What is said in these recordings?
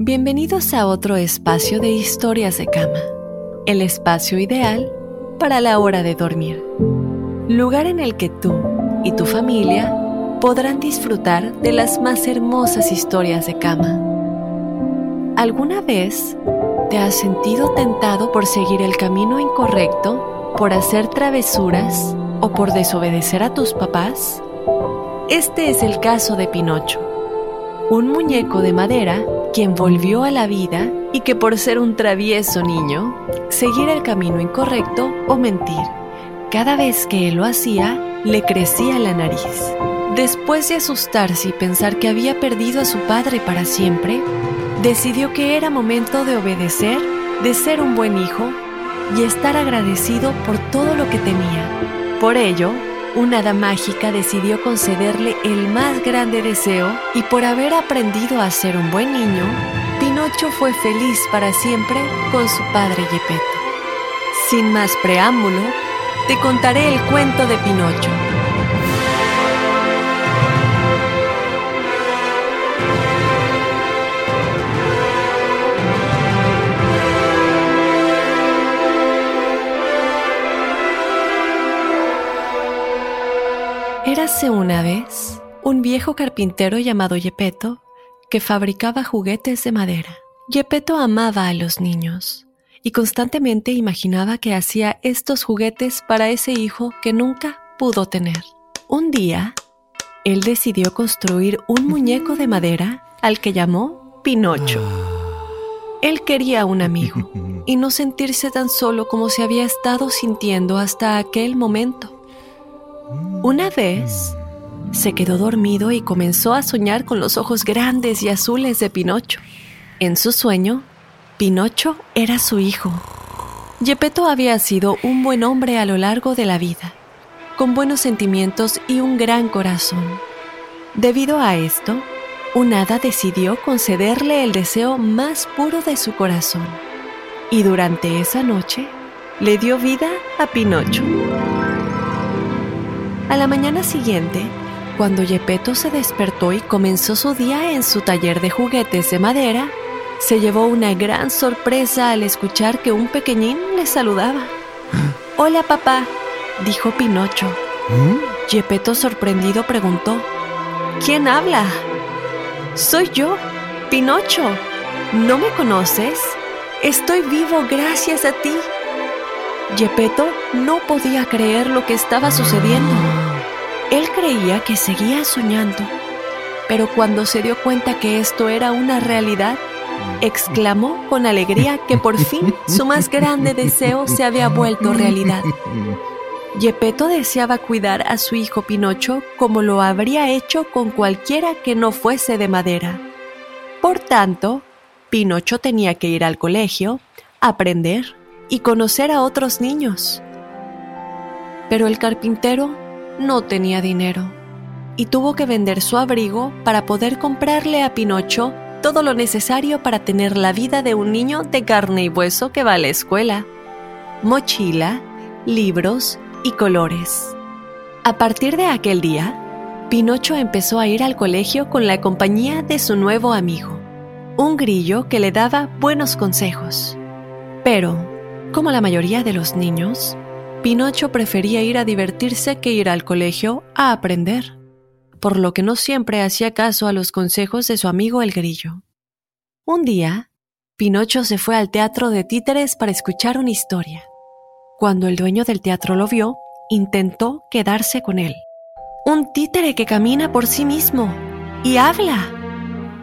Bienvenidos a otro espacio de historias de cama, el espacio ideal para la hora de dormir. Lugar en el que tú y tu familia podrán disfrutar de las más hermosas historias de cama. ¿Alguna vez te has sentido tentado por seguir el camino incorrecto, por hacer travesuras o por desobedecer a tus papás? Este es el caso de Pinocho, un muñeco de madera quien volvió a la vida y que por ser un travieso niño, seguir el camino incorrecto o mentir. Cada vez que él lo hacía, le crecía la nariz. Después de asustarse y pensar que había perdido a su padre para siempre, decidió que era momento de obedecer, de ser un buen hijo y estar agradecido por todo lo que tenía. Por ello, una hada mágica decidió concederle el más grande deseo y por haber aprendido a ser un buen niño, Pinocho fue feliz para siempre con su padre Gepetto. Sin más preámbulo, te contaré el cuento de Pinocho. Érase una vez un viejo carpintero llamado Yepeto que fabricaba juguetes de madera. Yepeto amaba a los niños y constantemente imaginaba que hacía estos juguetes para ese hijo que nunca pudo tener. Un día, él decidió construir un muñeco de madera al que llamó Pinocho. Él quería un amigo y no sentirse tan solo como se había estado sintiendo hasta aquel momento. Una vez se quedó dormido y comenzó a soñar con los ojos grandes y azules de Pinocho. En su sueño, Pinocho era su hijo. Gepetto había sido un buen hombre a lo largo de la vida, con buenos sentimientos y un gran corazón. Debido a esto, un hada decidió concederle el deseo más puro de su corazón. Y durante esa noche, le dio vida a Pinocho. A la mañana siguiente, cuando Yepeto se despertó y comenzó su día en su taller de juguetes de madera, se llevó una gran sorpresa al escuchar que un pequeñín le saludaba. Hola papá, dijo Pinocho. Yepeto sorprendido preguntó, ¿quién habla? Soy yo, Pinocho. ¿No me conoces? Estoy vivo gracias a ti. Yepeto no podía creer lo que estaba sucediendo. Él creía que seguía soñando, pero cuando se dio cuenta que esto era una realidad, exclamó con alegría que por fin su más grande deseo se había vuelto realidad. Yepeto deseaba cuidar a su hijo Pinocho como lo habría hecho con cualquiera que no fuese de madera. Por tanto, Pinocho tenía que ir al colegio, aprender y conocer a otros niños. Pero el carpintero no tenía dinero y tuvo que vender su abrigo para poder comprarle a Pinocho todo lo necesario para tener la vida de un niño de carne y hueso que va a la escuela. Mochila, libros y colores. A partir de aquel día, Pinocho empezó a ir al colegio con la compañía de su nuevo amigo, un grillo que le daba buenos consejos. Pero, como la mayoría de los niños, Pinocho prefería ir a divertirse que ir al colegio a aprender, por lo que no siempre hacía caso a los consejos de su amigo el grillo. Un día, Pinocho se fue al teatro de títeres para escuchar una historia. Cuando el dueño del teatro lo vio, intentó quedarse con él. Un títere que camina por sí mismo y habla.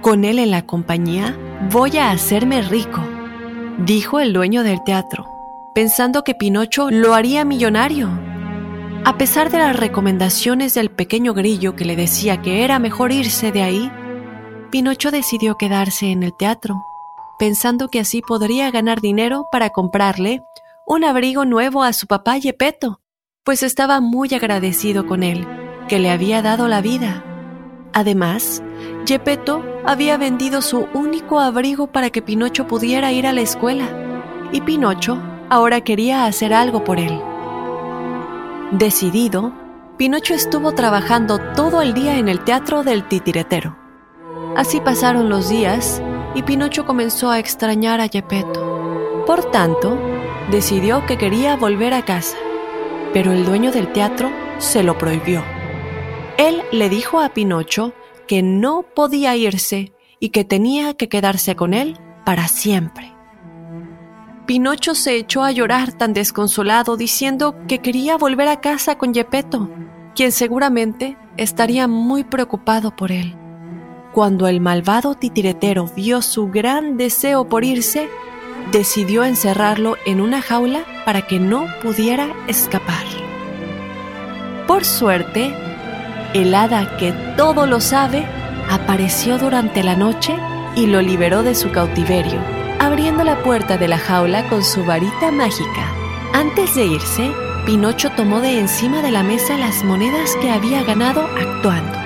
Con él en la compañía voy a hacerme rico, dijo el dueño del teatro pensando que Pinocho lo haría millonario. A pesar de las recomendaciones del pequeño grillo que le decía que era mejor irse de ahí, Pinocho decidió quedarse en el teatro, pensando que así podría ganar dinero para comprarle un abrigo nuevo a su papá Yepeto, pues estaba muy agradecido con él, que le había dado la vida. Además, Yepeto había vendido su único abrigo para que Pinocho pudiera ir a la escuela, y Pinocho ahora quería hacer algo por él. Decidido, Pinocho estuvo trabajando todo el día en el teatro del titiretero. Así pasaron los días y Pinocho comenzó a extrañar a Gepetto. Por tanto, decidió que quería volver a casa, pero el dueño del teatro se lo prohibió. Él le dijo a Pinocho que no podía irse y que tenía que quedarse con él para siempre. Pinocho se echó a llorar tan desconsolado diciendo que quería volver a casa con Gepetto, quien seguramente estaría muy preocupado por él. Cuando el malvado titiretero vio su gran deseo por irse, decidió encerrarlo en una jaula para que no pudiera escapar. Por suerte, el hada que todo lo sabe apareció durante la noche y lo liberó de su cautiverio abriendo la puerta de la jaula con su varita mágica. Antes de irse, Pinocho tomó de encima de la mesa las monedas que había ganado actuando.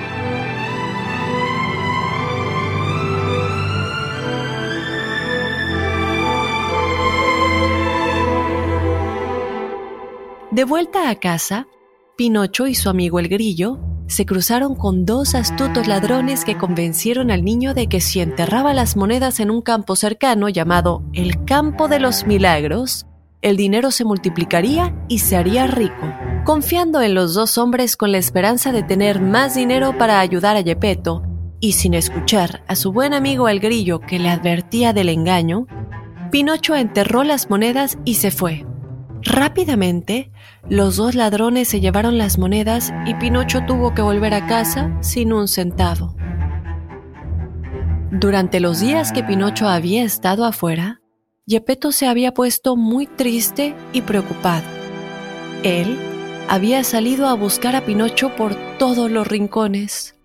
De vuelta a casa, Pinocho y su amigo el grillo se cruzaron con dos astutos ladrones que convencieron al niño de que si enterraba las monedas en un campo cercano llamado el Campo de los Milagros, el dinero se multiplicaría y se haría rico. Confiando en los dos hombres con la esperanza de tener más dinero para ayudar a Yepeto, y sin escuchar a su buen amigo el grillo que le advertía del engaño, Pinocho enterró las monedas y se fue. Rápidamente, los dos ladrones se llevaron las monedas y Pinocho tuvo que volver a casa sin un centavo. Durante los días que Pinocho había estado afuera, Gepetto se había puesto muy triste y preocupado. Él había salido a buscar a Pinocho por todos los rincones.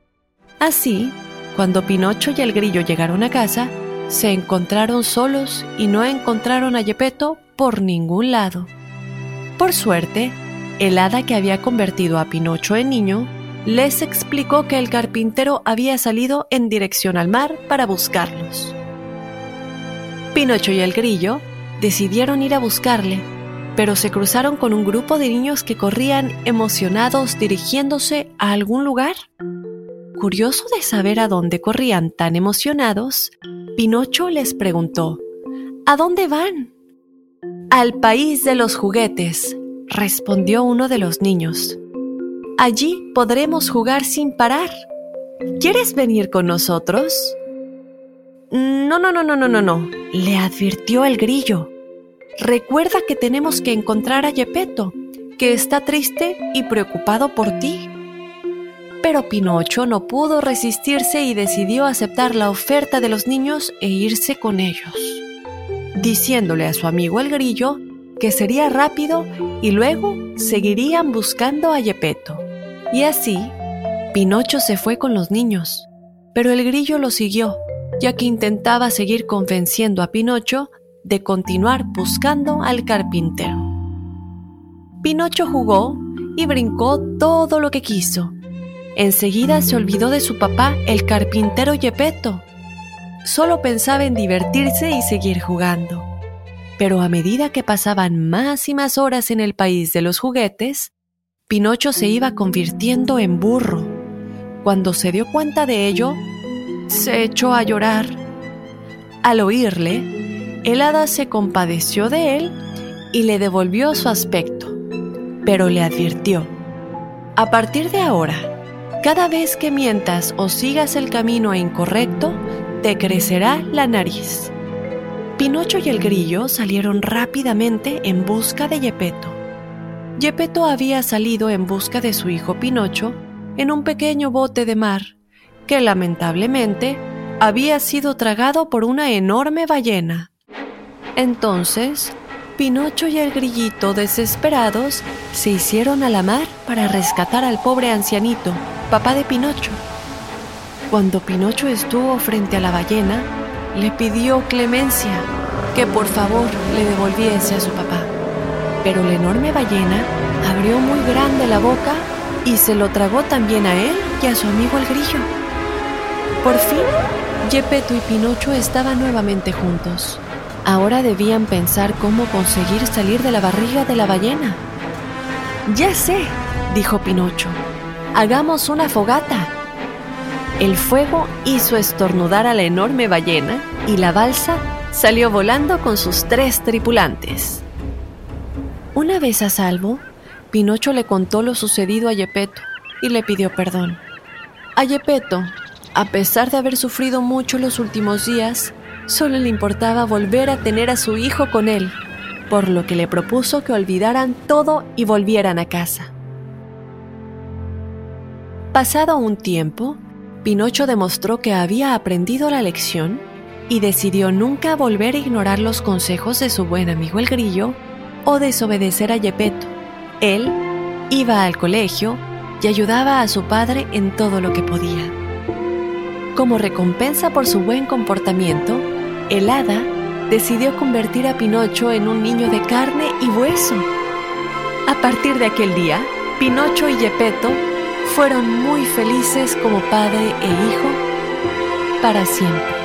Así, cuando Pinocho y el grillo llegaron a casa, se encontraron solos y no encontraron a Gepetto por ningún lado. Por suerte, el hada que había convertido a Pinocho en niño les explicó que el carpintero había salido en dirección al mar para buscarlos. Pinocho y el grillo decidieron ir a buscarle, pero se cruzaron con un grupo de niños que corrían emocionados dirigiéndose a algún lugar. Curioso de saber a dónde corrían tan emocionados, Pinocho les preguntó, ¿A dónde van? Al país de los juguetes, respondió uno de los niños. Allí podremos jugar sin parar. ¿Quieres venir con nosotros? No, no, no, no, no, no, no, le advirtió el grillo. Recuerda que tenemos que encontrar a Yepeto, que está triste y preocupado por ti. Pero Pinocho no pudo resistirse y decidió aceptar la oferta de los niños e irse con ellos diciéndole a su amigo el grillo que sería rápido y luego seguirían buscando a Yepeto. Y así, Pinocho se fue con los niños, pero el grillo lo siguió, ya que intentaba seguir convenciendo a Pinocho de continuar buscando al carpintero. Pinocho jugó y brincó todo lo que quiso. Enseguida se olvidó de su papá, el carpintero Yepeto, solo pensaba en divertirse y seguir jugando. Pero a medida que pasaban más y más horas en el país de los juguetes, Pinocho se iba convirtiendo en burro. Cuando se dio cuenta de ello, se echó a llorar. Al oírle, el hada se compadeció de él y le devolvió su aspecto, pero le advirtió, a partir de ahora, cada vez que mientas o sigas el camino incorrecto, te crecerá la nariz. Pinocho y el grillo salieron rápidamente en busca de Yepeto. Yepeto había salido en busca de su hijo Pinocho en un pequeño bote de mar que lamentablemente había sido tragado por una enorme ballena. Entonces, Pinocho y el grillito, desesperados, se hicieron a la mar para rescatar al pobre ancianito, papá de Pinocho. Cuando Pinocho estuvo frente a la ballena, le pidió clemencia, que por favor le devolviese a su papá. Pero la enorme ballena abrió muy grande la boca y se lo tragó también a él y a su amigo el grillo. Por fin, Gepetto y Pinocho estaban nuevamente juntos. Ahora debían pensar cómo conseguir salir de la barriga de la ballena. Ya sé, dijo Pinocho. Hagamos una fogata. El fuego hizo estornudar a la enorme ballena y la balsa salió volando con sus tres tripulantes. Una vez a salvo, Pinocho le contó lo sucedido a Yepeto y le pidió perdón. A Yepeto, a pesar de haber sufrido mucho los últimos días, solo le importaba volver a tener a su hijo con él, por lo que le propuso que olvidaran todo y volvieran a casa. Pasado un tiempo, Pinocho demostró que había aprendido la lección y decidió nunca volver a ignorar los consejos de su buen amigo el grillo o desobedecer a Yepeto. Él iba al colegio y ayudaba a su padre en todo lo que podía. Como recompensa por su buen comportamiento, el hada decidió convertir a Pinocho en un niño de carne y hueso. A partir de aquel día, Pinocho y Yepeto fueron muy felices como padre e hijo para siempre.